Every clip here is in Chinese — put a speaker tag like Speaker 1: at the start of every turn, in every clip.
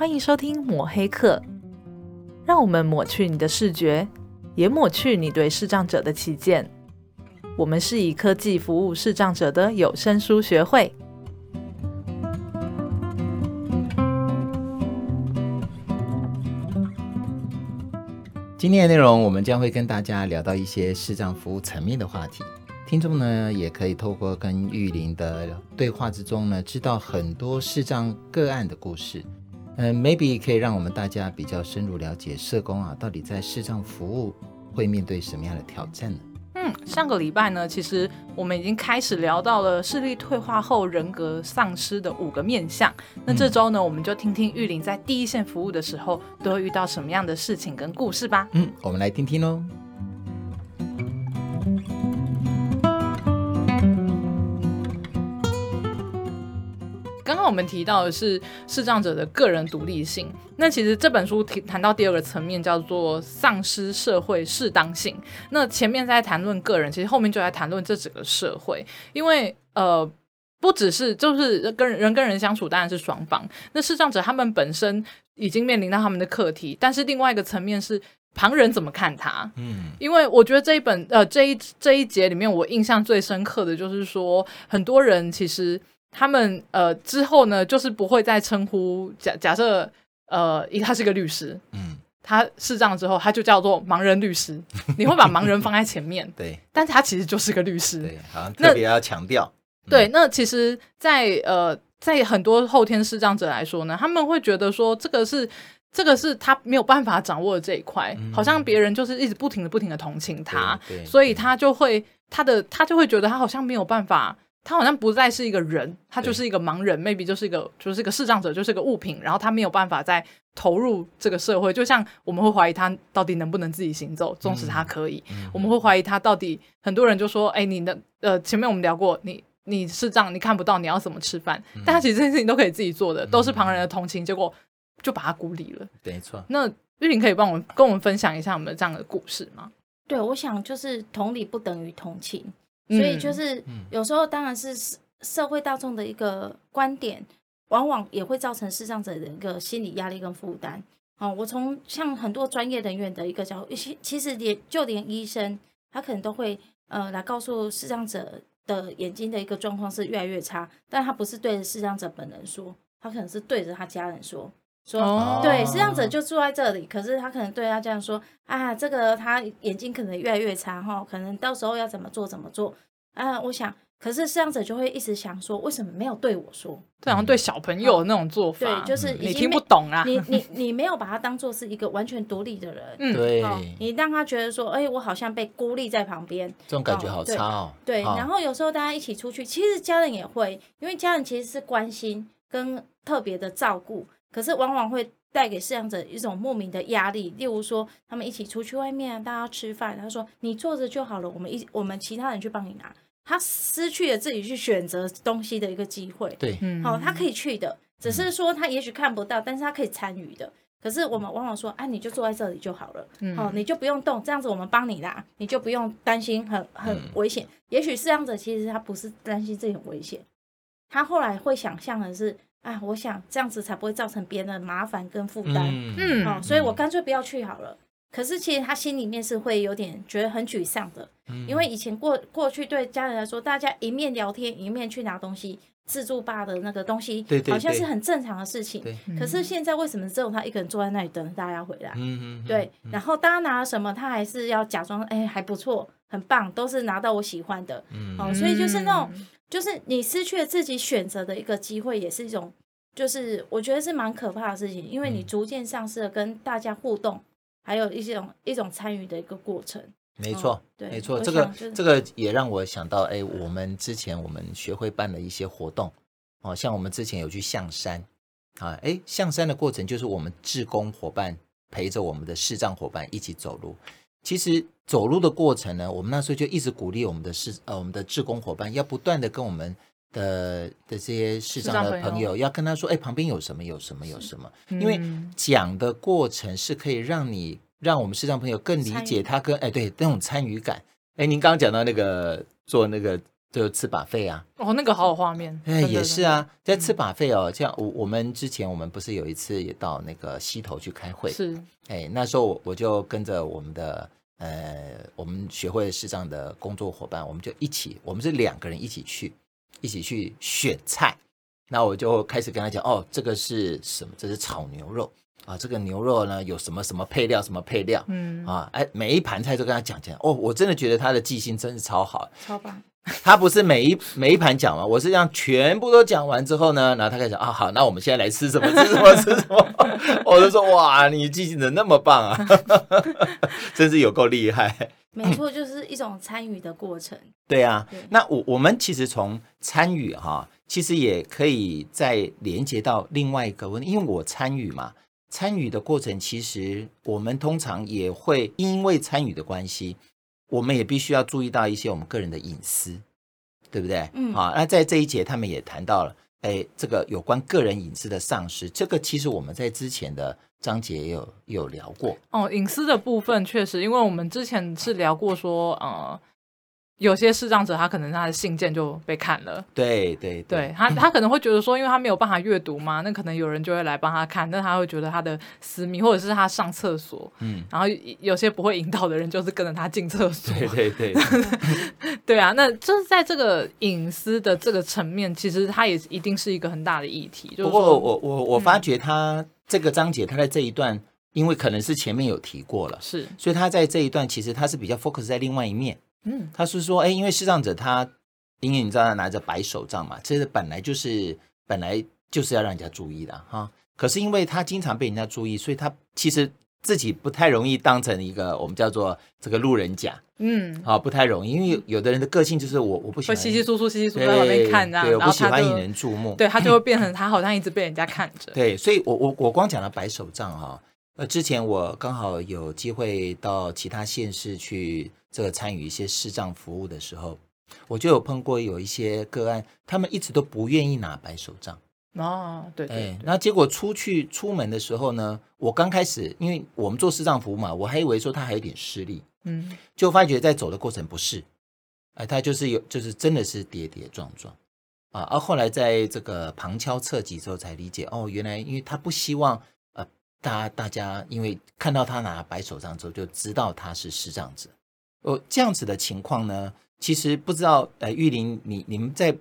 Speaker 1: 欢迎收听抹黑课，让我们抹去你的视觉，也抹去你对视障者的偏见。我们是以科技服务视障者的有声书学会。
Speaker 2: 今天的内容，我们将会跟大家聊到一些视障服务层面的话题。听众呢，也可以透过跟玉林的对话之中呢，知道很多视障个案的故事。嗯，maybe 可以让我们大家比较深入了解社工啊，到底在视障服务会面对什么样的挑战呢？
Speaker 1: 嗯，上个礼拜呢，其实我们已经开始聊到了视力退化后人格丧失的五个面向。那这周呢，我们就听听玉玲在第一线服务的时候都会遇到什么样的事情跟故事吧。
Speaker 2: 嗯，我们来听听喽。
Speaker 1: 刚刚我们提到的是视障者的个人独立性，那其实这本书提谈到第二个层面叫做丧失社会适当性。那前面在谈论个人，其实后面就在谈论这整个社会，因为呃，不只是就是跟人跟人相处，当然是双方。那视障者他们本身已经面临到他们的课题，但是另外一个层面是旁人怎么看他。嗯，因为我觉得这一本呃这一这一节里面，我印象最深刻的就是说，很多人其实。他们呃之后呢，就是不会再称呼假假设呃，他是一个律师，嗯，他视障之后，他就叫做盲人律师。你会把盲人放在前面，
Speaker 2: 对，
Speaker 1: 但他其实就是个律师，
Speaker 2: 对，好像特别要强调。
Speaker 1: 对，那其实在，在呃，在很多后天视障者来说呢，他们会觉得说，这个是这个是他没有办法掌握的这一块，嗯、好像别人就是一直不停的不停的同情他，所以他就会他的他就会觉得他好像没有办法。他好像不再是一个人，他就是一个盲人，maybe 就是一个就是一个视障者，就是一个物品，然后他没有办法再投入这个社会。就像我们会怀疑他到底能不能自己行走，纵使他可以，嗯、我们会怀疑他到底。很多人就说：“哎，你的呃，前面我们聊过，你你视障，你看不到，你要怎么吃饭？”嗯、但他其实这件事情都可以自己做的，都是旁人的同情，结果就把他孤立了。
Speaker 2: 没错。
Speaker 1: 那玉玲可以帮我们跟我们分享一下我们这样的故事吗？
Speaker 3: 对，我想就是同理不等于同情。所以就是有时候，当然是社会大众的一个观点，往往也会造成视障者的一个心理压力跟负担。哦，我从像很多专业人员的一个角度，其实连就连医生，他可能都会呃来告诉视障者的眼睛的一个状况是越来越差，但他不是对着视障者本人说，他可能是对着他家人说。说、哦、对，视障者就住在这里，可是他可能对他这样说啊，这个他眼睛可能越来越差哈，可能到时候要怎么做怎么做啊？我想，可是视障者就会一直想说，为什么没有对我说？
Speaker 1: 这好像对小朋友那种做法，
Speaker 3: 对，就是
Speaker 1: 你听不懂啊，
Speaker 3: 你你你没有把他当做是一个完全独立的人，
Speaker 2: 嗯，对，
Speaker 3: 你让他觉得说，哎，我好像被孤立在旁边，
Speaker 2: 这种感觉好差哦。
Speaker 3: 对，然后有时候大家一起出去，其实家人也会，因为家人其实是关心跟特别的照顾。可是往往会带给饲养者一种莫名的压力，例如说他们一起出去外面，大家吃饭，他说你坐着就好了，我们一我们其他人去帮你拿，他失去了自己去选择东西的一个机会。
Speaker 2: 对，
Speaker 3: 好，他可以去的，只是说他也许看不到，但是他可以参与的。可是我们往往说，啊，你就坐在这里就好了，好，你就不用动，这样子我们帮你拿，你就不用担心很很危险。也许饲养者其实他不是担心这种危险，他后来会想象的是。啊，我想这样子才不会造成别人的麻烦跟负担，嗯，哦，所以我干脆不要去好了。可是其实他心里面是会有点觉得很沮丧的，嗯，因为以前过过去对家人来说，大家一面聊天一面去拿东西，自助吧的那个东西，对对对，好像是很正常的事情。可是现在为什么只有他一个人坐在那里等大家回来？嗯嗯，对，然后大家拿了什么，他还是要假装哎还不错，很棒，都是拿到我喜欢的，嗯，哦，所以就是那种。就是你失去了自己选择的一个机会，也是一种，就是我觉得是蛮可怕的事情，因为你逐渐丧失了跟大家互动，还有一种一种参与的一个过程。
Speaker 2: 没错，哦、对，没错，这个这个也让我想到，哎，我们之前我们学会办了一些活动，哦，像我们之前有去象山，啊，哎，象山的过程就是我们志工伙伴陪着我们的视障伙伴一起走路。其实走路的过程呢，我们那时候就一直鼓励我们的市呃我们的志工伙伴要不断的跟我们的的这些市长的朋友要跟他说，哎，旁边有什么有什么有什么，因为讲的过程是可以让你让我们市长朋友更理解他跟哎对那种参与感。哎，您刚刚讲到那个做那个就吃 buffet 啊。
Speaker 1: 哦，那个好有画面。
Speaker 2: 哎，也是啊，在吃 buffet 哦，像我我们之前我们不是有一次也到那个溪头去开会，
Speaker 1: 是，
Speaker 2: 哎，那时候我就跟着我们的呃我们学会视障的工作伙伴，我们就一起，我们是两个人一起去，一起去选菜。那我就开始跟他讲，哦，这个是什么？这是炒牛肉啊，这个牛肉呢有什么什么配料，什么配料？嗯啊，哎，每一盘菜都跟他讲讲。哦，我真的觉得他的记性真是超好，
Speaker 3: 超棒。
Speaker 2: 他不是每一每一盘讲完，我是这样全部都讲完之后呢，然后他开始啊，好，那我们现在来吃什么？吃什么？吃什么？我就说哇，你记性怎么那么棒啊，真是有够厉害。
Speaker 3: 没错，就是一种参与的过程。
Speaker 2: 对啊，对，那我我们其实从参与哈。其实也可以再连接到另外一个问题，因为我参与嘛，参与的过程其实我们通常也会因为参与的关系，我们也必须要注意到一些我们个人的隐私，对不对？嗯，好，那在这一节他们也谈到了，哎，这个有关个人隐私的丧失，这个其实我们在之前的章节也有有聊过。
Speaker 1: 哦，隐私的部分确实，因为我们之前是聊过说，呃。有些视障者，他可能他的信件就被看了。
Speaker 2: 对对
Speaker 1: 对，他 他可能会觉得说，因为他没有办法阅读嘛，那可能有人就会来帮他看，但他会觉得他的私密，或者是他上厕所，嗯，然后有些不会引导的人，就是跟着他进厕所。
Speaker 2: 对对对，
Speaker 1: 对啊，那就是在这个隐私的这个层面，其实他也一定是一个很大的议题。就是、
Speaker 2: 不过我我我发觉他这个章节，他在这一段，因为可能是前面有提过了，
Speaker 1: 是，
Speaker 2: 所以他在这一段其实他是比较 focus 在另外一面。嗯，他是说，哎，因为视障者他，因为你知道他拿着白手杖嘛，这是本来就是本来就是要让人家注意的哈。可是因为他经常被人家注意，所以他其实自己不太容易当成一个我们叫做这个路人甲。嗯，好，不太容易，因为有的人的个性就是我我不喜欢稀
Speaker 1: 稀疏疏、稀稀疏疏在旁边看这样，
Speaker 2: 对，我不喜欢引人注目，
Speaker 1: 对他就会变成他好像一直被人家看着。
Speaker 2: 对，所以我我我光讲了白手杖哈。呃，之前我刚好有机会到其他县市去这个参与一些视障服务的时候，我就有碰过有一些个案，他们一直都不愿意拿白手杖。
Speaker 1: 哦，对对，对，
Speaker 2: 哎，那结果出去出门的时候呢，我刚开始因为我们做视障服务嘛，我还以为说他还有点视力，嗯，就发觉在走的过程不是，哎，他就是有，就是真的是跌跌撞撞啊，而后来在这个旁敲侧击之后才理解，哦，原来因为他不希望。大家大家因为看到他拿白手杖之后，就知道他是视障者。哦，这样子的情况呢，其实不知道，呃，玉林，你你们在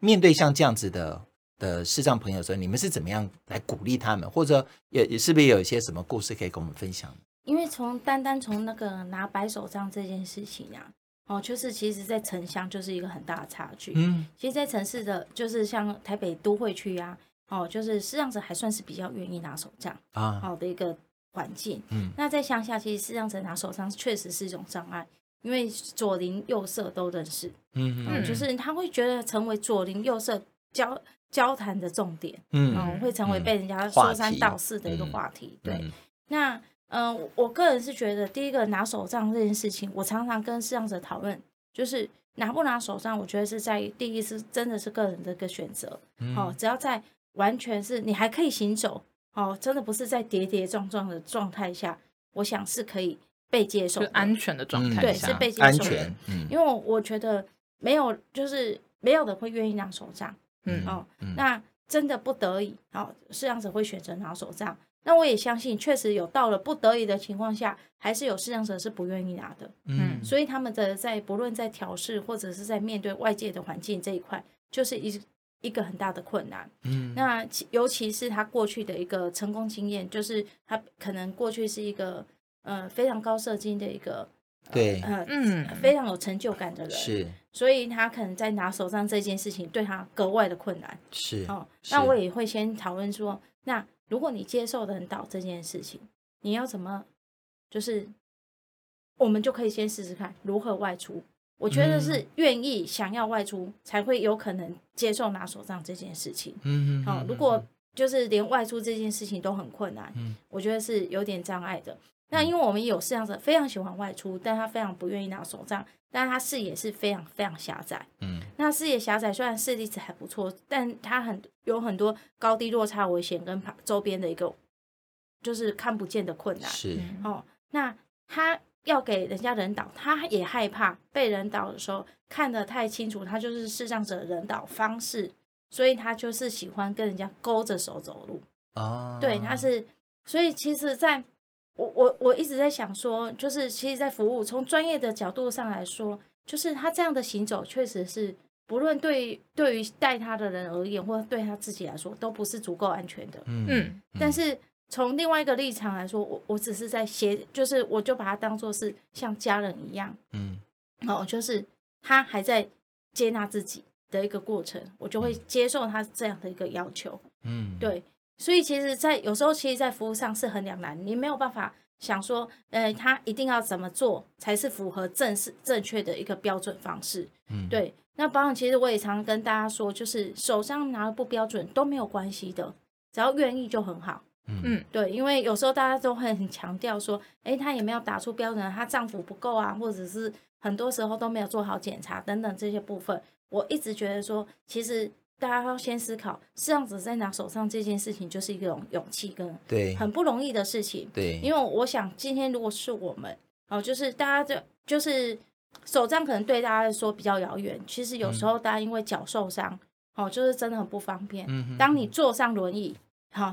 Speaker 2: 面对像这样子的的视障朋友的时候，你们是怎么样来鼓励他们，或者也也是不是有一些什么故事可以跟我们分享？
Speaker 3: 因为从单单从那个拿白手杖这件事情啊，哦，就是其实在城乡就是一个很大的差距。嗯，其实，在城市的就是像台北都会区啊。哦，就是视障者还算是比较愿意拿手杖啊，好的一个环境。嗯，那在乡下，其实视障者拿手杖确实是一种障碍，因为左邻右舍都认识。嗯嗯，就是他会觉得成为左邻右舍交交谈的重点。嗯，嗯，会成为被人家说三道四的一个话题。对，那嗯、呃，我个人是觉得，第一个拿手杖这件事情，我常常跟视障者讨论，就是拿不拿手杖，我觉得是在第一是真的是个人的一个选择。好，只要在完全是你还可以行走哦，真的不是在跌跌撞撞的状态下，我想是可以被接受，
Speaker 1: 安全的状态下，
Speaker 3: 对，是被接受的。嗯，因为我觉得没有，就是没有的会愿意拿手杖。嗯哦，那真的不得已，哦，视障者会选择拿手杖。那我也相信，确实有到了不得已的情况下，还是有视障者是不愿意拿的。嗯，所以他们的在不论在调试或者是在面对外界的环境这一块，就是一。一个很大的困难，嗯，那尤其是他过去的一个成功经验，就是他可能过去是一个呃非常高射精的一个
Speaker 2: 对，
Speaker 3: 呃、嗯，非常有成就感的人，
Speaker 2: 是，
Speaker 3: 所以他可能在拿手上这件事情对他格外的困难，
Speaker 2: 是
Speaker 3: 哦。那我也会先讨论说，那如果你接受得到这件事情，你要怎么，就是我们就可以先试试看如何外出。我觉得是愿意想要外出，才会有可能接受拿手杖这件事情。嗯嗯。好，如果就是连外出这件事情都很困难，嗯，我觉得是有点障碍的。那因为我们有视障者非常喜欢外出，但他非常不愿意拿手杖，但他视野是非常非常狭窄。嗯。那视野狭窄，虽然视力值还不错，但他很有很多高低落差危险跟旁周边的一个就是看不见的困难。
Speaker 2: 是。
Speaker 3: 哦，那他。要给人家人导，他也害怕被人导的时候看得太清楚，他就是视障者的引导方式，所以他就是喜欢跟人家勾着手走路。
Speaker 2: 哦，
Speaker 3: 对，他是，所以其实在我我我一直在想说，就是其实，在服务从专业的角度上来说，就是他这样的行走，确实是不论对对于带他的人而言，或者对他自己来说，都不是足够安全的。
Speaker 2: 嗯，
Speaker 1: 嗯，
Speaker 3: 但是从另外一个立场来说，我我只是在协，就是我就把他当做是像家人一样，
Speaker 2: 嗯，
Speaker 3: 哦，就是他还在接纳自己的一个过程，我就会接受他这样的一个要求。
Speaker 2: 嗯，
Speaker 3: 对。所以其实，在有时候，其实，在服务上是很两难，你没有办法想说，呃，他一定要怎么做才是符合正式正确的一个标准方式。
Speaker 2: 嗯，
Speaker 3: 对。那保养其实我也常跟大家说，就是手上拿的不标准都没有关系的，只要愿意就很好。
Speaker 2: 嗯，
Speaker 3: 对，因为有时候大家都会很强调说，哎，她也没有打出标准，她丈夫不够啊，或者是很多时候都没有做好检查等等这些部分，我一直觉得说，其实。大家要先思考，视障者在拿手上这件事情，就是一种勇气跟
Speaker 2: 对
Speaker 3: 很不容易的事情。
Speaker 2: 对，
Speaker 3: 因为我想今天如果是我们哦，就是大家就就是手杖可能对大家来说比较遥远。其实有时候大家因为脚受伤、嗯、哦，就是真的很不方便。嗯，当你坐上轮椅，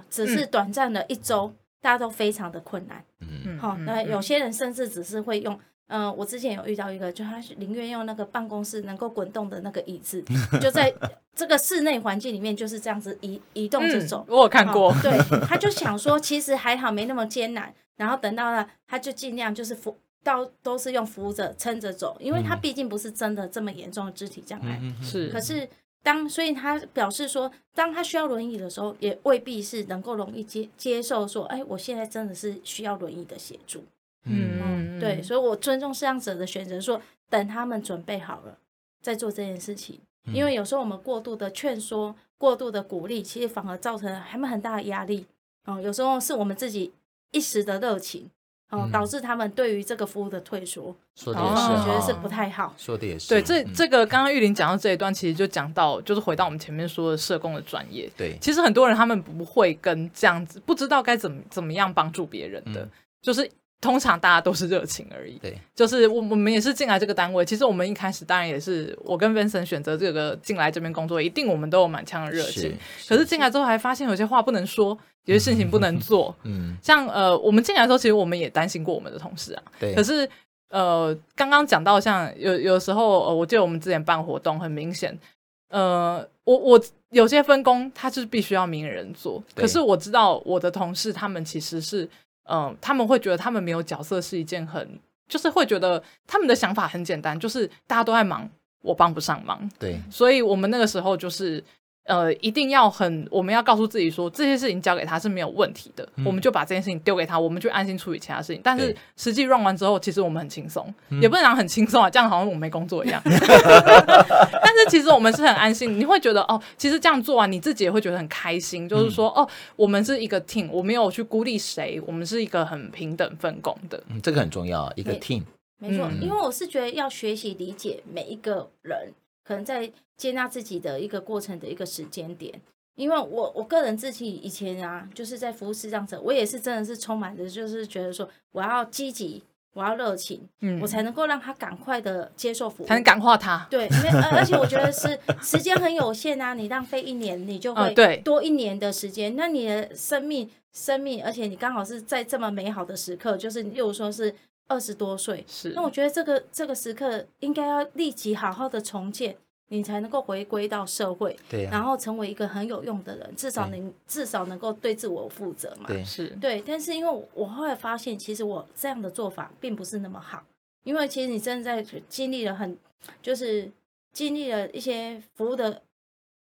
Speaker 3: 只是短暂的一周、嗯，大家都非常的困难。嗯好、哦，那有些人甚至只是会用。嗯、呃，我之前有遇到一个，就他宁愿用那个办公室能够滚动的那个椅子，就在 这个室内环境里面就是这样子移移动着走、
Speaker 1: 嗯。我有看过，
Speaker 3: 哦、对，他就想说其实还好，没那么艰难。然后等到了，他就尽量就是扶到都是用扶着撑着走，因为他毕竟不是真的这么严重的肢体障碍。
Speaker 1: 是，
Speaker 3: 可是当所以他表示说，当他需要轮椅的时候，也未必是能够容易接接受说，哎，我现在真的是需要轮椅的协助。嗯，对，所以我尊重视障者的选择，说等他们准备好了再做这件事情。因为有时候我们过度的劝说、过度的鼓励，其实反而造成他们很大的压力。哦，有时候是我们自己一时的热情，哦，导致他们对于这个服务的退缩。
Speaker 2: 说的也是，
Speaker 3: 我觉得是不太好。
Speaker 2: 说的也是。
Speaker 1: 对，这这个刚刚玉玲讲到这一段，其实就讲到，就是回到我们前面说的社工的专业。
Speaker 2: 对，
Speaker 1: 其实很多人他们不会跟这样子，不知道该怎么怎么样帮助别人的，就是。通常大家都是热情而已，
Speaker 2: 对，
Speaker 1: 就是我我们也是进来这个单位。其实我们一开始当然也是我跟 Vincent 选择这个进来这边工作，一定我们都有满腔的热情。可是进来之后还发现有些话不能说，有些事情不能做。嗯，像呃，我们进来的时候，其实我们也担心过我们的同事啊。对。可是呃，刚刚讲到像有有时候，呃，我记得我们之前办活动，很明显，呃，我我有些分工，他是必须要名人做。可是我知道我的同事他们其实是。嗯，他们会觉得他们没有角色是一件很，就是会觉得他们的想法很简单，就是大家都在忙，我帮不上忙。
Speaker 2: 对，
Speaker 1: 所以我们那个时候就是。呃，一定要很，我们要告诉自己说，这些事情交给他是没有问题的，嗯、我们就把这件事情丢给他，我们就安心处理其他事情。但是实际 run 完之后，其实我们很轻松，也不能讲很轻松啊，这样好像我们没工作一样。但是其实我们是很安心，你会觉得哦，其实这样做完，你自己也会觉得很开心，就是说、嗯、哦，我们是一个 team，我没有去孤立谁，我们是一个很平等分工的。
Speaker 2: 嗯，这个很重要，一个 team。
Speaker 3: 没错、嗯，因为我是觉得要学习理解每一个人。可能在接纳自己的一个过程的一个时间点，因为我我个人自己以前啊，就是在服务视障者，我也是真的是充满着，就是觉得说我要积极，我要热情，嗯，我才能够让他赶快的接受服务，
Speaker 1: 才能感化他。
Speaker 3: 对，因为而且我觉得是时间很有限啊，你浪费一年，你就 会多一年的时间，那你的生命生命，而且你刚好是在这么美好的时刻，就是例如说是。二十多岁，是。那我觉得这个这个时刻应该要立即好好的重建，你才能够回归到社会，对、啊，然后成为一个很有用的人，至少能至少能够对自我负责嘛，
Speaker 2: 对，
Speaker 1: 是，
Speaker 3: 对。但是因为我后来发现，其实我这样的做法并不是那么好，因为其实你真的在经历了很，就是经历了一些服务的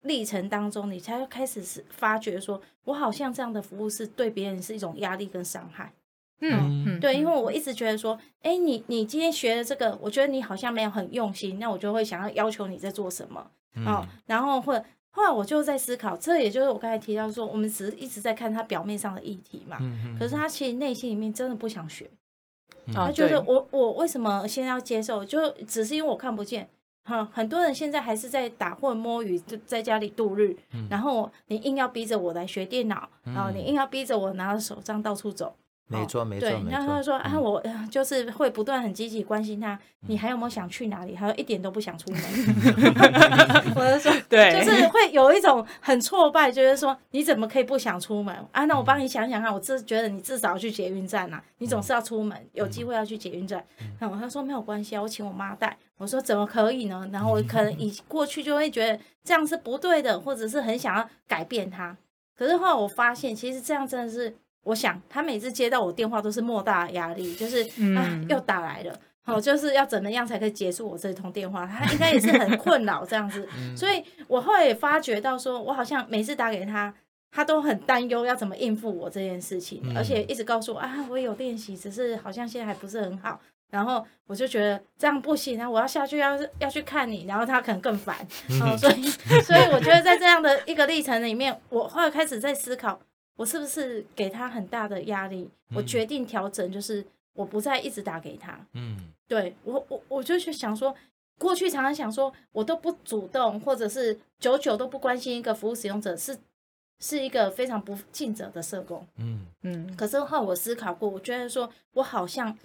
Speaker 3: 历程当中，你才开始是发觉说，我好像这样的服务是对别人是一种压力跟伤害。嗯嗯，对，因为我一直觉得说，哎，你你今天学的这个，我觉得你好像没有很用心，那我就会想要要求你在做什么啊、嗯哦？然后或后来我就在思考，这也就是我刚才提到说，我们只是一直在看他表面上的议题嘛，嗯、可是他其实内心里面真的不想学，嗯、他觉得我我为什么现在要接受？就只是因为我看不见。哈、嗯，很多人现在还是在打混摸鱼，就在家里度日，嗯、然后你硬要逼着我来学电脑，然后你硬要逼着我拿着手杖到处走。
Speaker 2: 没错，没错，
Speaker 3: 对，
Speaker 2: 没错。
Speaker 3: 然后他就说、嗯、啊，我就是会不断很积极关心他，
Speaker 2: 嗯、
Speaker 3: 你还有没有想去哪里？他说一点都不想出门。我就说，
Speaker 1: 对，
Speaker 3: 就是会有一种很挫败，就是说你怎么可以不想出门啊？那我帮你想想看，我至觉得你至少要去捷运站呐、啊，你总是要出门，有机会要去捷运站。然后他说没有关系啊，我请我妈带。我说怎么可以呢？然后我可能以 过去就会觉得这样是不对的，或者是很想要改变他。可是后来我发现，其实这样真的是。我想他每次接到我电话都是莫大的压力，就是、嗯、啊又打来了，好、哦、就是要怎么样才可以结束我这通电话？他应该也是很困扰这样子，所以我后来也发觉到说，我好像每次打给他，他都很担忧要怎么应付我这件事情，而且一直告诉我啊，我有练习，只是好像现在还不是很好。然后我就觉得这样不行，然后我要下去要要去看你，然后他可能更烦，哦，所以 所以我觉得在这样的一个历程里面，我后来开始在思考。我是不是给他很大的压力？我决定调整，就是我不再一直打给他。嗯，对我，我我就去想说，过去常常想说，我都不主动，或者是久久都不关心一个服务使用者，是是一个非常不尽责的社工。嗯嗯。可是后来我思考过，我觉得说我好像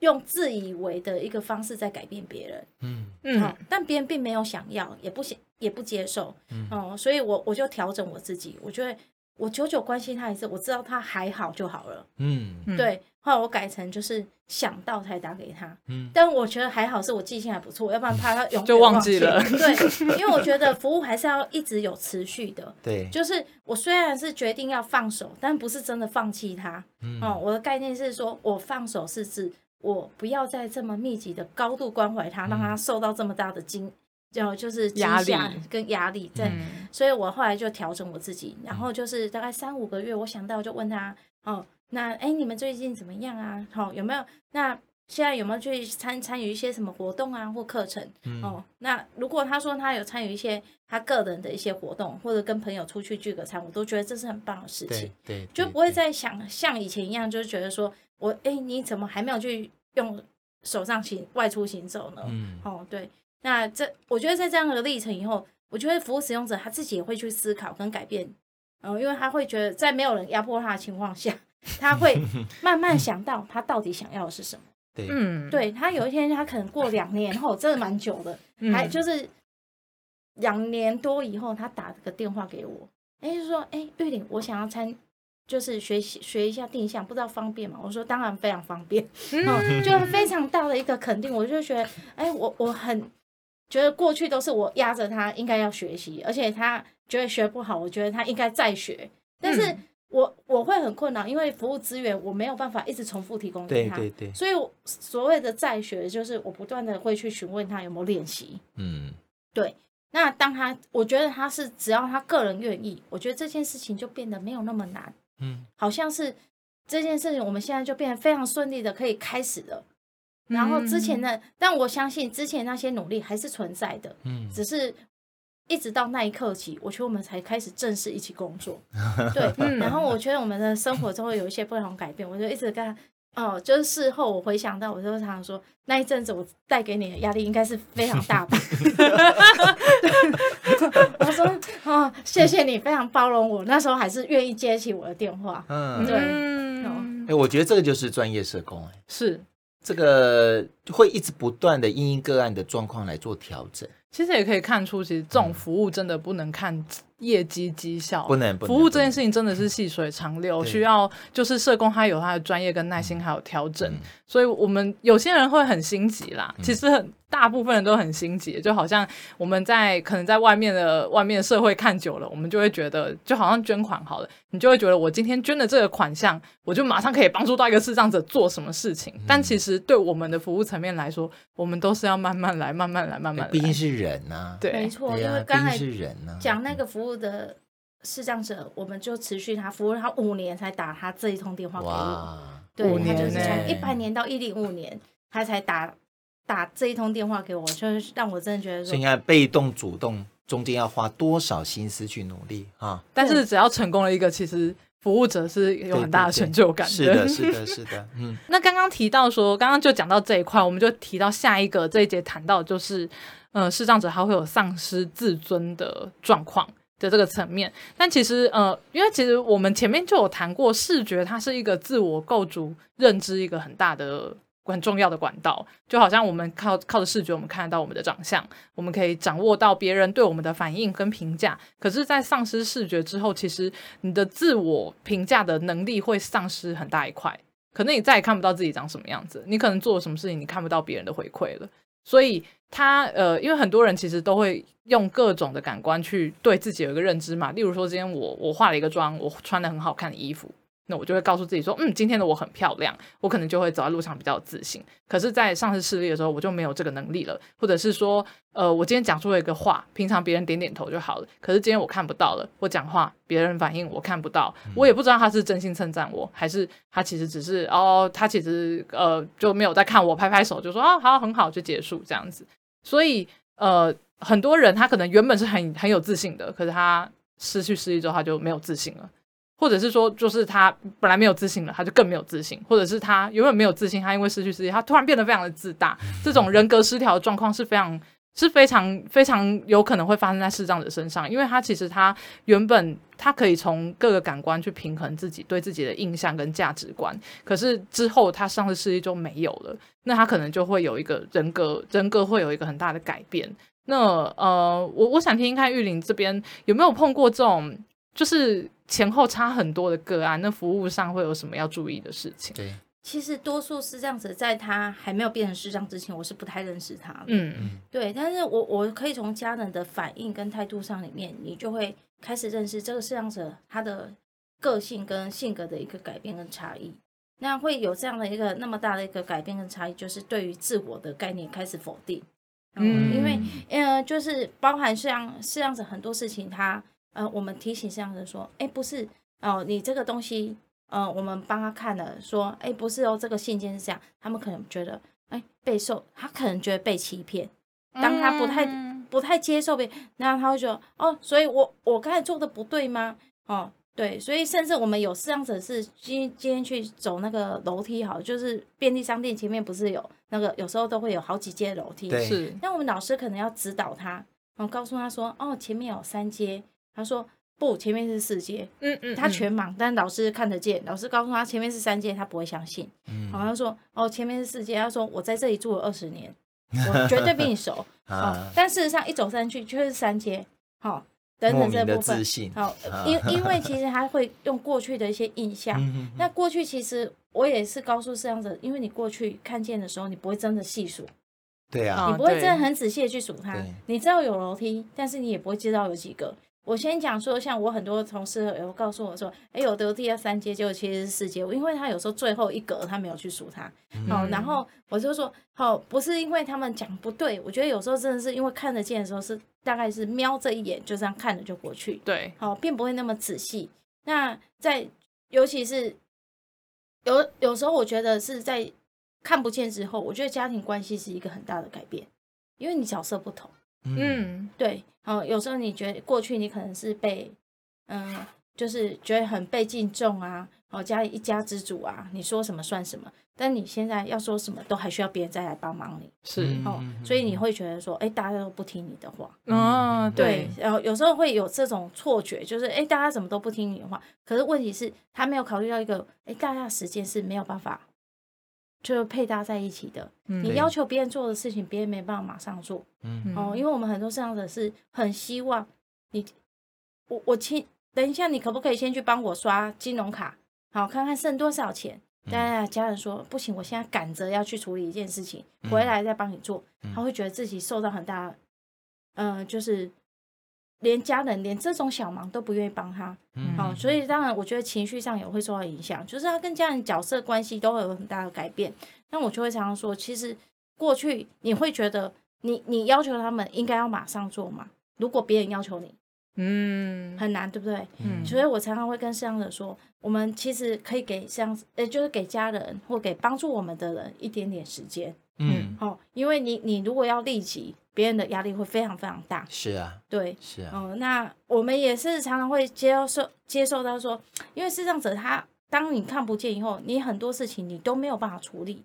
Speaker 3: 用自以为的一个方式在改变别人。嗯嗯。但别人并没有想要，也不想，也不接受。嗯。哦，所以我我就调整我自己，我觉得。我久久关心他一次，我知道他还好就好了。嗯，对。后来我改成就是想到才打给他。嗯，但我觉得还好，是我记性还不错，要不然怕他 永远
Speaker 1: 忘记了。
Speaker 3: 对，因为我觉得服务还是要一直有持续的。
Speaker 2: 对，
Speaker 3: 就是我虽然是决定要放手，但不是真的放弃他。嗯，哦，我的概念是说，我放手是指我不要再这么密集的高度关怀他，让他受到这么大的惊。就就是压力跟压力在，嗯、所以我后来就调整我自己，然后就是大概三五个月，我想到就问他，哦，那哎，你们最近怎么样啊？好、哦，有没有？那现在有没有去参参与一些什么活动啊或课程？嗯、哦，那如果他说他有参与一些他个人的一些活动，或者跟朋友出去聚个餐，我都觉得这是很棒的事情，
Speaker 2: 对，对对
Speaker 3: 就不会再想像以前一样，就是觉得说我哎，你怎么还没有去用手上行外出行走呢？嗯，哦，对。那这，我觉得在这样的历程以后，我觉得服务使用者他自己也会去思考跟改变，嗯，因为他会觉得在没有人压迫他的情况下，他会 慢慢想到他到底想要的是什么。
Speaker 2: 对，
Speaker 3: 嗯，对他有一天他可能过两年后，真的蛮久的，还就是两年多以后，他打了个电话给我，哎，就说，哎，玉玲，我想要参。就是学习学一下定向，不知道方便吗？我说当然非常方便，嗯，就非常大的一个肯定。我就觉得，哎，我我很觉得过去都是我压着他应该要学习，而且他觉得学不好，我觉得他应该再学。但是我我会很困扰，因为服务资源我没有办法一直重复提供给他，
Speaker 2: 对对对。
Speaker 3: 所以所谓的再学，就是我不断的会去询问他有没有练习。嗯，对。那当他我觉得他是只要他个人愿意，我觉得这件事情就变得没有那么难。嗯，好像是这件事情，我们现在就变得非常顺利的可以开始了。然后之前的，但我相信之前那些努力还是存在的。嗯，只是一直到那一刻起，我觉得我们才开始正式一起工作。对，然后我觉得我们的生活中会有一些不同改变。我就一直跟他，哦，就是事后我回想到，我就常常说，那一阵子我带给你的压力应该是非常大吧。我说哦，谢谢你，非常包容我。那时候还是愿意接起我的电话。嗯，对。哎、
Speaker 2: 欸，我觉得这个就是专业社工、欸，哎，
Speaker 1: 是
Speaker 2: 这个会一直不断的因应个案的状况来做调整。
Speaker 1: 其实也可以看出，其实这种服务真的不能看业绩绩效，
Speaker 2: 不能，不能
Speaker 1: 服务这件事情真的是细水长流，需要就是社工他有他的专业跟耐心，还有调整。所以我们有些人会很心急啦，其实很。大部分人都很心急，就好像我们在可能在外面的外面的社会看久了，我们就会觉得，就好像捐款好了，你就会觉得我今天捐的这个款项，我就马上可以帮助到一个视障者做什么事情。但其实对我们的服务层面来说，我们都是要慢慢来，慢慢来，慢慢来。
Speaker 2: 毕竟是人呐、啊，
Speaker 1: 对，
Speaker 3: 没错。因为刚才讲那个服务的视障者，我们就持续他服务他五年才打他这一通电话给我，对，他就是从一百年到一零五年，他才打。打这一通电话给我，就是让我真的觉得说，
Speaker 2: 所以你看被动、主动中间要花多少心思去努力啊！
Speaker 1: 但是只要成功了一个，其实服务者是有很大的成就感的。
Speaker 2: 对对对，是的，是的，是的。嗯，
Speaker 1: 那刚刚提到说，刚刚就讲到这一块，我们就提到下一个这一节谈到就是，呃，视障者他会有丧失自尊的状况。的这个层面。但其实呃，因为其实我们前面就有谈过，视觉它是一个自我构筑认知一个很大的。很重要的管道，就好像我们靠靠着视觉，我们看得到我们的长相，我们可以掌握到别人对我们的反应跟评价。可是，在丧失视觉之后，其实你的自我评价的能力会丧失很大一块，可能你再也看不到自己长什么样子，你可能做了什么事情，你看不到别人的回馈了。所以，他呃，因为很多人其实都会用各种的感官去对自己有一个认知嘛，例如说，今天我我化了一个妆，我穿的很好看的衣服。那我就会告诉自己说，嗯，今天的我很漂亮，我可能就会走在路上比较有自信。可是，在丧失视力的时候，我就没有这个能力了。或者是说，呃，我今天讲出了一个话，平常别人点点头就好了。可是今天我看不到了，我讲话别人反应我看不到，我也不知道他是真心称赞我，还是他其实只是哦，他其实呃就没有在看我，拍拍手就说啊、哦、好，很好就结束这样子。所以呃，很多人他可能原本是很很有自信的，可是他失去视力之后，他就没有自信了。或者是说，就是他本来没有自信了，他就更没有自信；或者是他原本没有自信，他因为失去视力，他突然变得非常的自大。这种人格失调的状况是非常、是非常、非常有可能会发生在视障者身上，因为他其实他原本他可以从各个感官去平衡自己对自己的印象跟价值观，可是之后他丧失视力就没有了，那他可能就会有一个人格人格会有一个很大的改变。那呃，我我想听听看玉玲这边有没有碰过这种。就是前后差很多的个案，那服务上会有什么要注意的事情？
Speaker 2: 对，
Speaker 3: 其实多数是这样子，在他还没有变成视障之前，我是不太认识他的。
Speaker 1: 嗯嗯，
Speaker 3: 对，但是我我可以从家人的反应跟态度上里面，你就会开始认识这个视障者他的个性跟性格的一个改变跟差异。那会有这样的一个那么大的一个改变跟差异，就是对于自我的概念开始否定。嗯，嗯因为呃，就是包含像视障者很多事情他。呃，我们提醒这样子说，哎，不是哦，你这个东西，呃，我们帮他看了，说，哎，不是哦，这个信件是这样，他们可能觉得，哎，被受，他可能觉得被欺骗，当他不太、嗯、不太接受被，那他会说，哦，所以我我刚才做的不对吗？哦，对，所以甚至我们有这样子是今今天去走那个楼梯，好，就是便利商店前面不是有那个，有时候都会有好几阶楼梯，
Speaker 1: 是，
Speaker 3: 那我们老师可能要指导他，然后告诉他说，哦，前面有三阶。他说不，前面是四阶。嗯嗯，他全盲，但老师看得见。老师告诉他前面是三阶，他不会相信。嗯，好像说哦，前面是四阶。他说我在这里住了二十年，我绝对比你熟。啊，但事实上一走上去就是三阶。好，等等这部分。好，因因为其实他会用过去的一些印象。那过去其实我也是告诉这样子，因为你过去看见的时候，你不会真的细数。
Speaker 2: 对啊，
Speaker 3: 你不会真的很仔细的去数它。你知道有楼梯，但是你也不会知道有几个。我先讲说，像我很多同事有告诉我说，哎，有的第二三阶就其实是四阶，因为他有时候最后一格他没有去数它，好、嗯，然后我就说，好，不是因为他们讲不对，我觉得有时候真的是因为看得见的时候是大概是瞄这一眼就这样看着就过去，
Speaker 1: 对，
Speaker 3: 好，并不会那么仔细。那在尤其是有有时候我觉得是在看不见之后，我觉得家庭关系是一个很大的改变，因为你角色不同。嗯，对，哦，有时候你觉得过去你可能是被，嗯，就是觉得很被敬重啊，哦，家里一家之主啊，你说什么算什么，但你现在要说什么都还需要别人再来帮忙你，
Speaker 1: 是
Speaker 3: 哦，所以你会觉得说，哎，大家都不听你的话，
Speaker 1: 哦，对，
Speaker 3: 然后有时候会有这种错觉，就是哎，大家怎么都不听你的话，可是问题是，他没有考虑到一个，哎，大家的时间是没有办法。就配搭在一起的，嗯、你要求别人做的事情，别人没办法马上做。嗯，哦，因为我们很多这样的是很希望你，我我亲等一下，你可不可以先去帮我刷金融卡，好看看剩多少钱？但家人说不行，我现在赶着要去处理一件事情，回来再帮你做，他会觉得自己受到很大，嗯、呃，就是。连家人连这种小忙都不愿意帮他，好、嗯哦，所以当然我觉得情绪上也会受到影响，就是他跟家人角色关系都会有很大的改变。那我就会常常说，其实过去你会觉得你你要求他们应该要马上做嘛？如果别人要求你，嗯，很难，对不对？嗯，所以我常常会跟视障者说，我们其实可以给这样子，呃，就是给家人或给帮助我们的人一点点时间，嗯，好、哦，因为你你如果要立即。别人的压力会非常非常大，
Speaker 2: 是啊，
Speaker 3: 对，
Speaker 2: 是啊，
Speaker 3: 嗯，那我们也是常常会接受接受到说，因为视障者他当你看不见以后，你很多事情你都没有办法处理，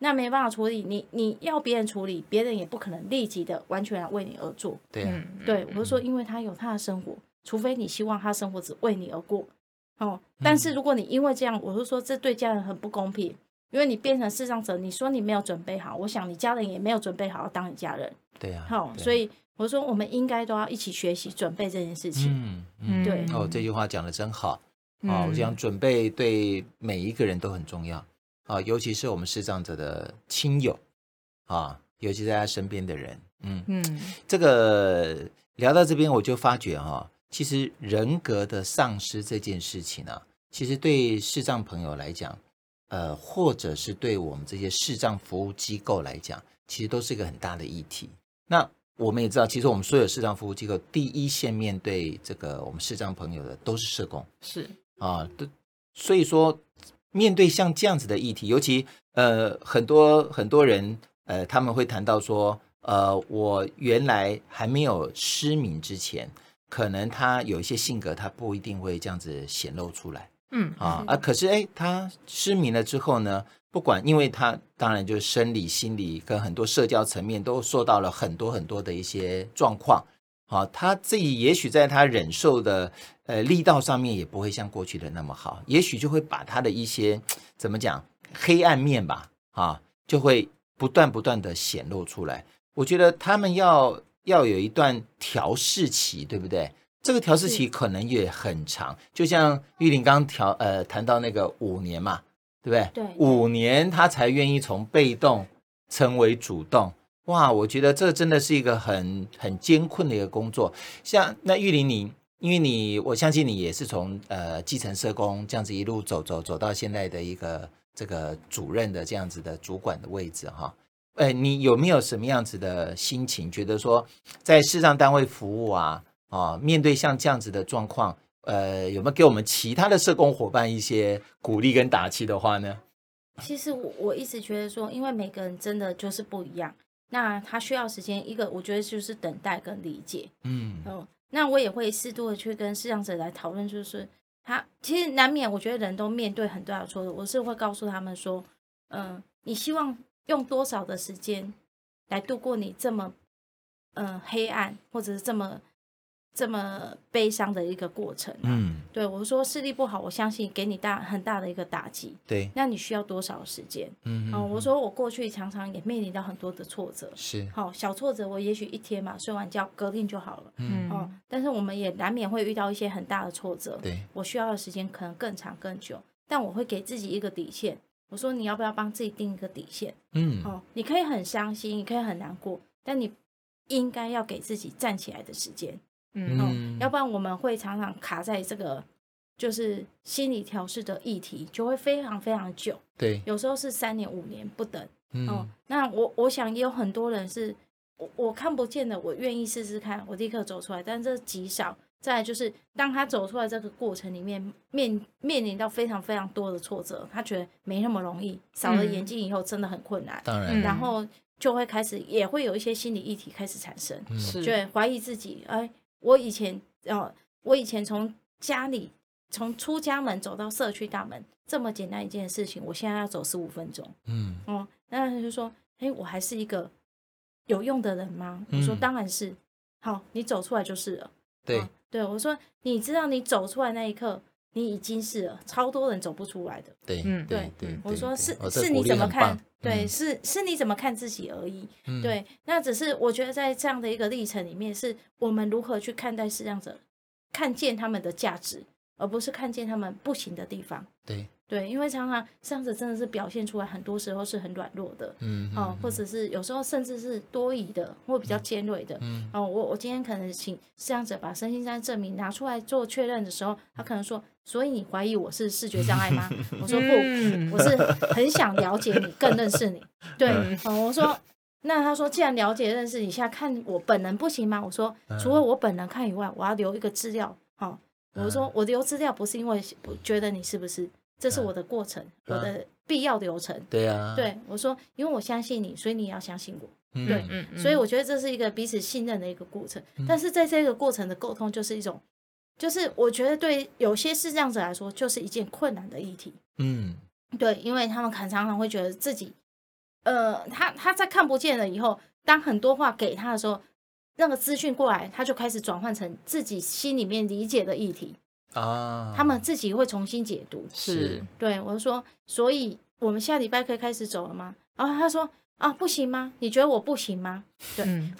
Speaker 3: 那没办法处理，你你要别人处理，别人也不可能立即的完全来为你而做，
Speaker 2: 对啊，
Speaker 3: 对，我就说，因为他有他的生活，除非你希望他生活只为你而过。哦，但是如果你因为这样，我就说这对家人很不公平，因为你变成视障者，你说你没有准备好，我想你家人也没有准备好要当你家人。
Speaker 2: 对呀、啊。
Speaker 3: 好、哦，所以我说我们应该都要一起学习准备这件事情。
Speaker 2: 嗯嗯，对。哦，这句话讲的真好。
Speaker 1: 啊、
Speaker 2: 哦，我想准备对每一个人都很重要啊、哦，尤其是我们视障者的亲友啊、哦，尤其在他身边的人。嗯嗯，这个聊到这边，我就发觉哈、哦。其实人格的丧失这件事情呢、啊，其实对视障朋友来讲，呃，或者是对我们这些视障服务机构来讲，其实都是一个很大的议题。那我们也知道，其实我们所有视障服务机构第一线面对这个我们视障朋友的都是社工，
Speaker 1: 是
Speaker 2: 啊，都所以说面对像这样子的议题，尤其呃很多很多人呃他们会谈到说，呃，我原来还没有失明之前。可能他有一些性格，他不一定会这样子显露出来，
Speaker 1: 嗯
Speaker 2: 啊啊，可是哎，他失明了之后呢，不管，因为他当然就是生理、心理跟很多社交层面都受到了很多很多的一些状况，啊，他自己也许在他忍受的呃力道上面也不会像过去的那么好，也许就会把他的一些怎么讲黑暗面吧，啊，就会不断不断的显露出来。我觉得他们要。要有一段调试期，对不对？这个调试期可能也很长，就像玉玲刚调呃谈到那个五年嘛，对不对？
Speaker 3: 对，
Speaker 2: 五年他才愿意从被动成为主动。哇，我觉得这真的是一个很很艰困的一个工作。像那玉玲你，因为你我相信你也是从呃基层社工这样子一路走走走到现在的一个这个主任的这样子的主管的位置哈。哎，你有没有什么样子的心情？觉得说在市上单位服务啊，啊，面对像这样子的状况，呃，有没有给我们其他的社工伙伴一些鼓励跟打气的话呢？
Speaker 3: 其实我我一直觉得说，因为每个人真的就是不一样，那他需要时间。一个我觉得就是等待跟理解。嗯嗯，那我也会适度的去跟视障者来讨论，就是他其实难免，我觉得人都面对很多的挫折。我是会告诉他们说，嗯，你希望。用多少的时间来度过你这么嗯、呃、黑暗或者是这么这么悲伤的一个过程、啊？嗯，对我说视力不好，我相信给你大很大的一个打击。
Speaker 2: 对，
Speaker 3: 那你需要多少时间？嗯，嗯，我说我过去常常也面临到很多的挫折，
Speaker 2: 是
Speaker 3: 好小挫折，我也许一天嘛睡完觉隔天就好了。嗯，哦，但是我们也难免会遇到一些很大的挫折。
Speaker 2: 对，
Speaker 3: 我需要的时间可能更长更久，但我会给自己一个底线。我说你要不要帮自己定一个底线？嗯，哦，你可以很伤心，你可以很难过，但你应该要给自己站起来的时间。嗯，哦，要不然我们会常常卡在这个就是心理调试的议题，就会非常非常久。
Speaker 2: 对，
Speaker 3: 有时候是三年五年不等。嗯，哦，那我我想也有很多人是我我看不见的，我愿意试试看，我立刻走出来，但这极少。再来就是，当他走出来这个过程里面，面面临到非常非常多的挫折，他觉得没那么容易，少了眼睛以后真的很困难。嗯、
Speaker 2: 当然，
Speaker 3: 然后就会开始也会有一些心理议题开始产生，
Speaker 2: 是
Speaker 3: 就会怀疑自己。哎，我以前哦，我以前从家里从出家门走到社区大门这么简单一件事情，我现在要走十五分钟。嗯，哦，那他就说，哎，我还是一个有用的人吗？我说当然是。好，你走出来就是了。
Speaker 2: 对。
Speaker 3: 哦对，我说，你知道你走出来那一刻，你已经是了，超多人走不出来的。
Speaker 2: 对，
Speaker 3: 嗯，
Speaker 2: 对，
Speaker 3: 对，我说是是你怎么看？对，是是你怎么看自己而已。对，那只是我觉得在这样的一个历程里面，是我们如何去看待视障者，看见他们的价值，而不是看见他们不行的地方。
Speaker 2: 对。
Speaker 3: 对，因为常常这样子真的是表现出来，很多时候是很软弱的，嗯，哦，或者是有时候甚至是多疑的，或比较尖锐的，嗯，哦，我我今天可能请这样子把身心障证明拿出来做确认的时候，他可能说，所以你怀疑我是视觉障碍吗？我说不，我是很想了解你，更认识你。对，哦，我说，那他说，既然了解认识你，现在看我本人不行吗？我说，除了我本人看以外，我要留一个资料，好，我说我留资料不是因为觉得你是不是。这是我的过程，啊、我的必要流程。
Speaker 2: 对啊，
Speaker 3: 对我说，因为我相信你，所以你也要相信我。
Speaker 2: 嗯、
Speaker 3: 对，
Speaker 1: 嗯嗯、
Speaker 3: 所以我觉得这是一个彼此信任的一个过程。嗯、但是在这个过程的沟通，就是一种，就是我觉得对有些视障者来说，就是一件困难的议题。嗯，对，因为他们很常常会觉得自己，呃，他他在看不见了以后，当很多话给他的时候，那个资讯过来，他就开始转换成自己心里面理解的议题啊，他们自己会重新解读。
Speaker 1: 是，
Speaker 3: 对，我就说，所以我们下礼拜可以开始走了吗？然后他说。啊，不行吗？你觉得我不行吗？对，嗯、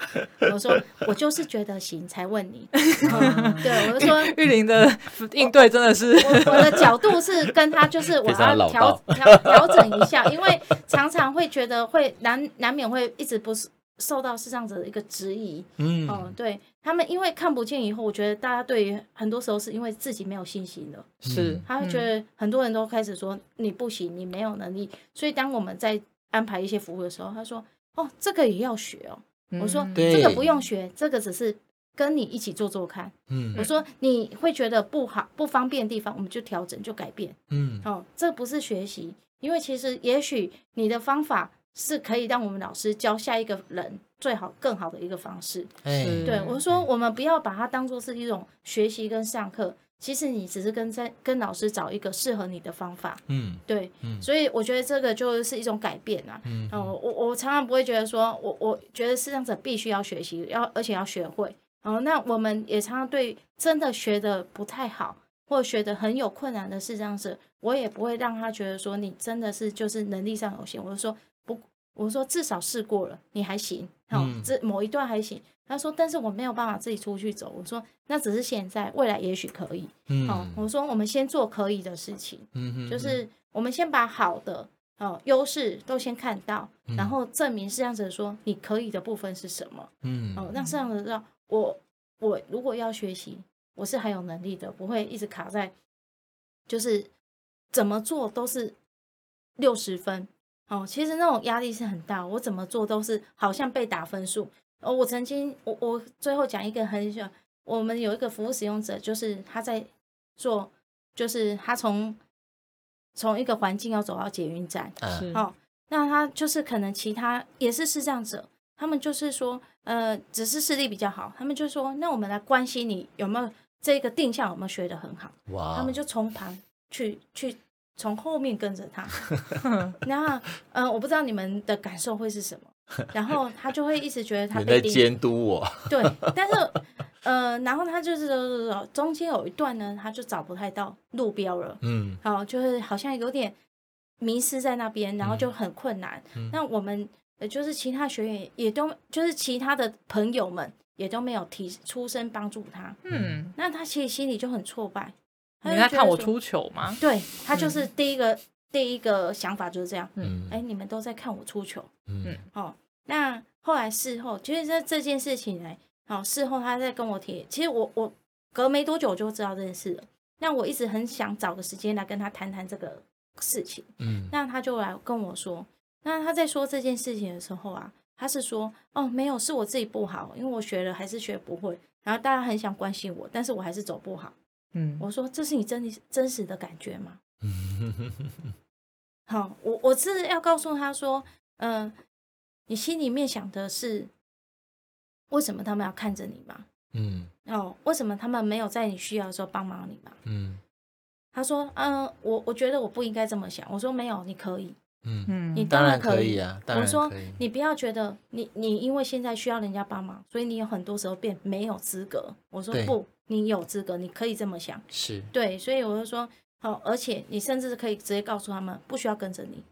Speaker 3: 我说我就是觉得行才问你。嗯、对，我就说
Speaker 1: 玉玲的应对真的是
Speaker 3: 我，我，我的角度是跟他就是 我要调调调整一下，因为常常会觉得会难难免会一直不是受到视障者的一个质疑。嗯，嗯，对他们因为看不见以后，我觉得大家对于很多时候是因为自己没有信心了，
Speaker 1: 是
Speaker 3: 他会觉得很多人都开始说你不行，你没有能力，所以当我们在。安排一些服务的时候，他说：“哦，这个也要学哦。嗯”我说：“这个不用学，这个只是跟你一起做做看。”嗯，我说：“你会觉得不好、不方便的地方，我们就调整、就改变。”嗯，哦，这不是学习，因为其实也许你的方法是可以让我们老师教下一个人最好、更好的一个方式。嗯，对，我说我们不要把它当做是一种学习跟上课。其实你只是跟在跟老师找一个适合你的方法，嗯，对，嗯，所以我觉得这个就是一种改变啊，嗯，我我常常不会觉得说，我我觉得视障者必须要学习，要而且要学会，哦，那我们也常常对真的学的不太好或者学的很有困难的视障者，我也不会让他觉得说你真的是就是能力上有限，我就说不，我说至少试过了，你还行，好，这某一段还行。他说：“但是我没有办法自己出去走。”我说：“那只是现在，未来也许可以。”嗯，好，我说我们先做可以的事情，嗯哼，就是我们先把好的哦优势都先看到，然后证明是这样子说你可以的部分是什么，嗯，哦，让这样子让我我如果要学习，我是很有能力的，不会一直卡在，就是怎么做都是六十分哦，其实那种压力是很大，我怎么做都是好像被打分数。哦，我曾经，我我最后讲一个很小，我们有一个服务使用者，就是他在做，就是他从从一个环境要走到捷运站，是哦，那他就是可能其他也是视障者，他们就是说，呃，只是视力比较好，他们就说，那我们来关心你有没有这个定向有没有学得很好，哇，他们就从旁去去从后面跟着他，然后，呃，我不知道你们的感受会是什么。然后他就会一直觉得他
Speaker 2: 在监督我，
Speaker 3: 对，但是呃，然后他就是中间有一段呢，他就找不太到路标了，嗯，好，就是好像有点迷失在那边，然后就很困难。嗯、那我们呃，就是其他学员也都，就是其他的朋友们也都没有提出声帮助他，嗯，那他其实心里就很挫败。
Speaker 1: 你在看我出糗吗？
Speaker 3: 对，他就是第一个。嗯第一个想法就是这样，嗯，哎，你们都在看我出糗，嗯，哦，那后来事后，其实这这件事情呢，哦，事后他在跟我提，其实我我隔没多久就知道这件事了，那我一直很想找个时间来跟他谈谈这个事情，嗯，那他就来跟我说，那他在说这件事情的时候啊，他是说，哦，没有，是我自己不好，因为我学了还是学不会，然后大家很想关心我，但是我还是走不好，嗯，我说这是你真真实的感觉吗？好，我我是要告诉他说，嗯、呃，你心里面想的是，为什么他们要看着你吗？嗯，哦，为什么他们没有在你需要的时候帮忙你吗？嗯，他说，嗯、呃，我我觉得我不应该这么想。我说没有，你可以，嗯嗯，你当然可以，然可以啊。当然可以。我说你不要觉得你你因为现在需要人家帮忙，所以你有很多时候变没有资格。我说不，你有资格，你可以这么想。是对，所以我就说。好，而且你甚至可以直接告诉他们，不需要跟着你。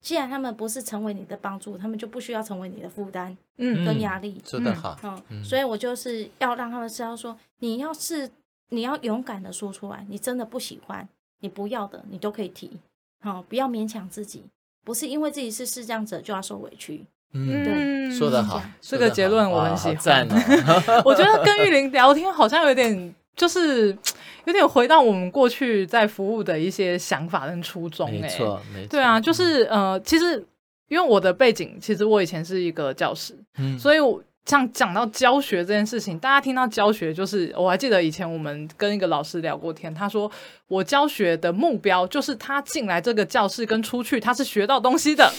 Speaker 3: 既然他们不是成为你的帮助，他们就不需要成为你的负担，嗯，跟压力。
Speaker 2: 说的好，
Speaker 3: 嗯，所以我就是要让他们知道说，你要是你要勇敢的说出来，你真的不喜欢，你不要的，你都可以提。好，不要勉强自己，不是因为自己是视障者就要受委屈。
Speaker 2: 嗯，对，说得好，
Speaker 1: 这个结论我很喜欢。我觉得跟玉玲聊天好像有点。就是有点回到我们过去在服务的一些想法跟初衷，欸，没错，没错，对啊，就是呃，其实因为我的背景，其实我以前是一个教师，嗯，所以我像讲到教学这件事情，大家听到教学，就是我还记得以前我们跟一个老师聊过天，他说我教学的目标就是他进来这个教室跟出去，他是学到东西的，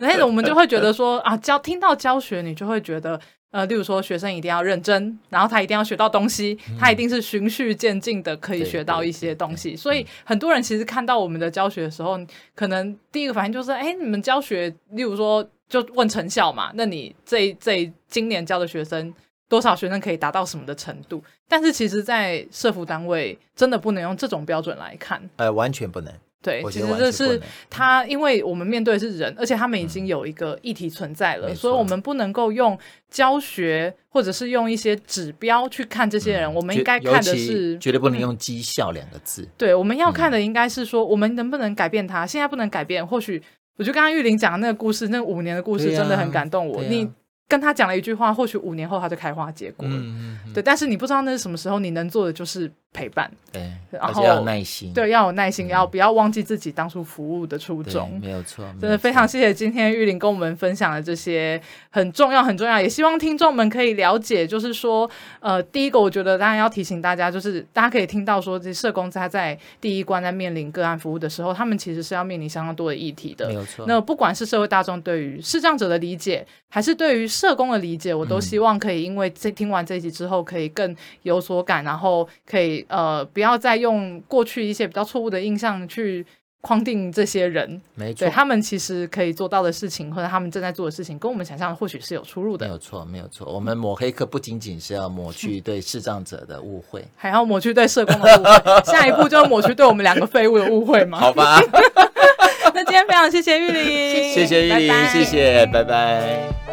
Speaker 1: 然后我们就会觉得说啊，教听到教学，你就会觉得。呃，例如说，学生一定要认真，然后他一定要学到东西，嗯、他一定是循序渐进的，可以学到一些东西。所以很多人其实看到我们的教学的时候，可能第一个反应就是：哎，你们教学，例如说就问成效嘛？那你这这今年教的学生多少学生可以达到什么的程度。但是其实，在社服单位真的不能用这种标准来看，
Speaker 2: 呃，完全不能。
Speaker 1: 对，其实这是他，因为我们面对的是人，而且他们已经有一个议题存在了，嗯、所以我们不能够用教学或者是用一些指标去看这些人。嗯、我们应该看的是，
Speaker 2: 绝对不能用绩效两个字。
Speaker 1: 对，我们要看的应该是说，我们能不能改变他？现在不能改变，或许我觉得刚刚玉玲讲的那个故事，那五年的故事真的很感动我。你。跟他讲了一句话，或许五年后他就开花结果了。嗯嗯、对，但是你不知道那是什么时候，你能做的就是陪伴。
Speaker 2: 对，
Speaker 1: 然后
Speaker 2: 要有耐心。
Speaker 1: 对，要有耐心，嗯、要不要忘记自己当初服务的初衷？
Speaker 2: 没有错，
Speaker 1: 真的非常谢谢今天玉玲跟我们分享的这些很重要、很重要。也希望听众们可以了解，就是说，呃，第一个，我觉得当然要提醒大家，就是大家可以听到说，这社工他在第一关在面临个案服务的时候，他们其实是要面临相当多的议题的。
Speaker 2: 没有错。
Speaker 1: 那不管是社会大众对于视障者的理解，还是对于社工的理解，我都希望可以，因为这听完这一集之后，可以更有所感，然后可以呃，不要再用过去一些比较错误的印象去框定这些人。
Speaker 2: 没错，
Speaker 1: 对他们其实可以做到的事情，或者他们正在做的事情，跟我们想象的或许是有出入的。
Speaker 2: 没有错，没有错。我们抹黑客不仅仅是要抹去对视障者的误会，
Speaker 1: 还要抹去对社工的误会。下一步就要抹去对我们两个废物的误会吗？
Speaker 2: 好吧。
Speaker 1: 那今天非常谢谢玉玲，
Speaker 2: 谢谢玉玲，谢谢，拜拜。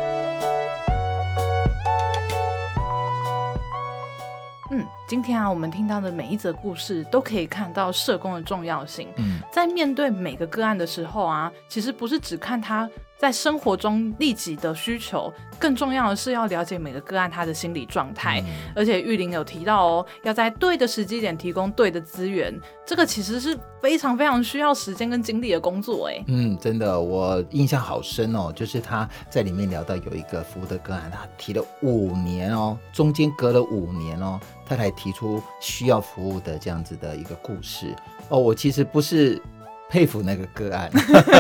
Speaker 1: 今天啊，我们听到的每一则故事都可以看到社工的重要性。嗯，在面对每个个案的时候啊，其实不是只看他在生活中立即的需求，更重要的是要了解每个个案他的心理状态。嗯、而且玉玲有提到哦，要在对的时机点提供对的资源，这个其实是非常非常需要时间跟精力的工作。哎，
Speaker 2: 嗯，真的，我印象好深哦，就是他在里面聊到有一个服务的个案，他提了五年哦，中间隔了五年哦。他才提出需要服务的这样子的一个故事哦，我其实不是佩服那个个案，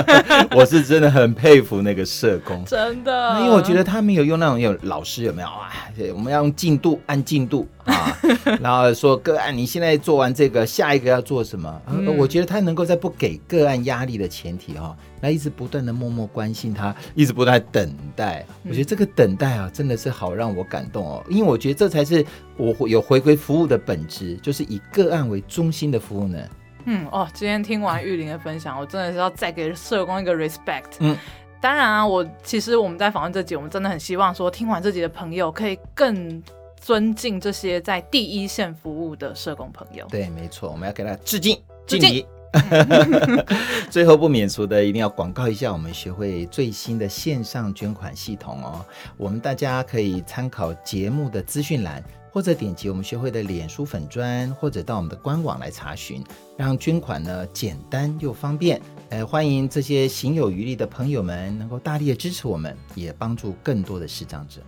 Speaker 2: 我是真的很佩服那个社工，
Speaker 1: 真的，
Speaker 2: 因为我觉得他没有用那种有老师有没有啊？我们要用进度按进度啊，然后说个案你现在做完这个，下一个要做什么？嗯、我觉得他能够在不给个案压力的前提哈、哦。他一直不断的默默关心他，一直不断等待。我觉得这个等待啊，真的是好让我感动哦。因为我觉得这才是我有回归服务的本质，就是以个案为中心的服务呢。
Speaker 1: 嗯哦，今天听完玉玲的分享，我真的是要再给社工一个 respect。嗯，当然啊，我其实我们在访问这集，我们真的很希望说，听完这集的朋友可以更尊敬这些在第一线服务的社工朋友。
Speaker 2: 对，没错，我们要给他致敬，敬礼。最后不免俗的，一定要广告一下我们学会最新的线上捐款系统哦。我们大家可以参考节目的资讯栏，或者点击我们学会的脸书粉砖，或者到我们的官网来查询，让捐款呢简单又方便。呃，欢迎这些行有余力的朋友们能够大力的支持我们，也帮助更多的视障者。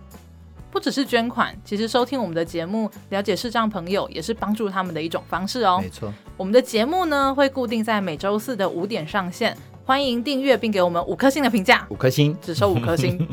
Speaker 1: 不只是捐款，其实收听我们的节目，了解视障朋友，也是帮助他们的一种方式哦。
Speaker 2: 没错，
Speaker 1: 我们的节目呢会固定在每周四的五点上线，欢迎订阅并给我们五颗星的评价。
Speaker 2: 五颗星，
Speaker 1: 只收五颗星。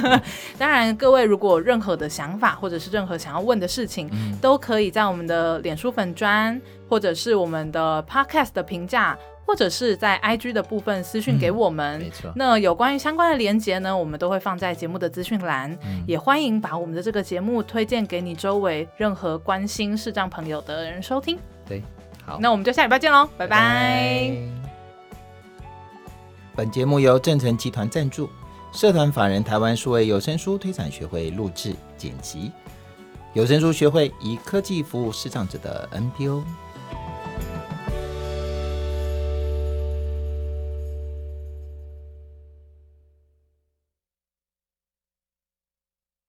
Speaker 1: 当然，各位如果有任何的想法或者是任何想要问的事情，嗯、都可以在我们的脸书粉砖或者是我们的 Podcast 的评价。或者是在 IG 的部分私讯给我们，
Speaker 2: 嗯、没错。
Speaker 1: 那有关于相关的连接呢，我们都会放在节目的资讯栏。嗯、也欢迎把我们的这个节目推荐给你周围任何关心视障朋友的人收听。
Speaker 2: 对，好，
Speaker 1: 那我们就下礼拜见喽，拜拜。拜拜。
Speaker 2: 本节目由正成集团赞助，社团法人台湾数位有声书推广学会录制剪辑，有声书学会以科技服务视障者的 NPO。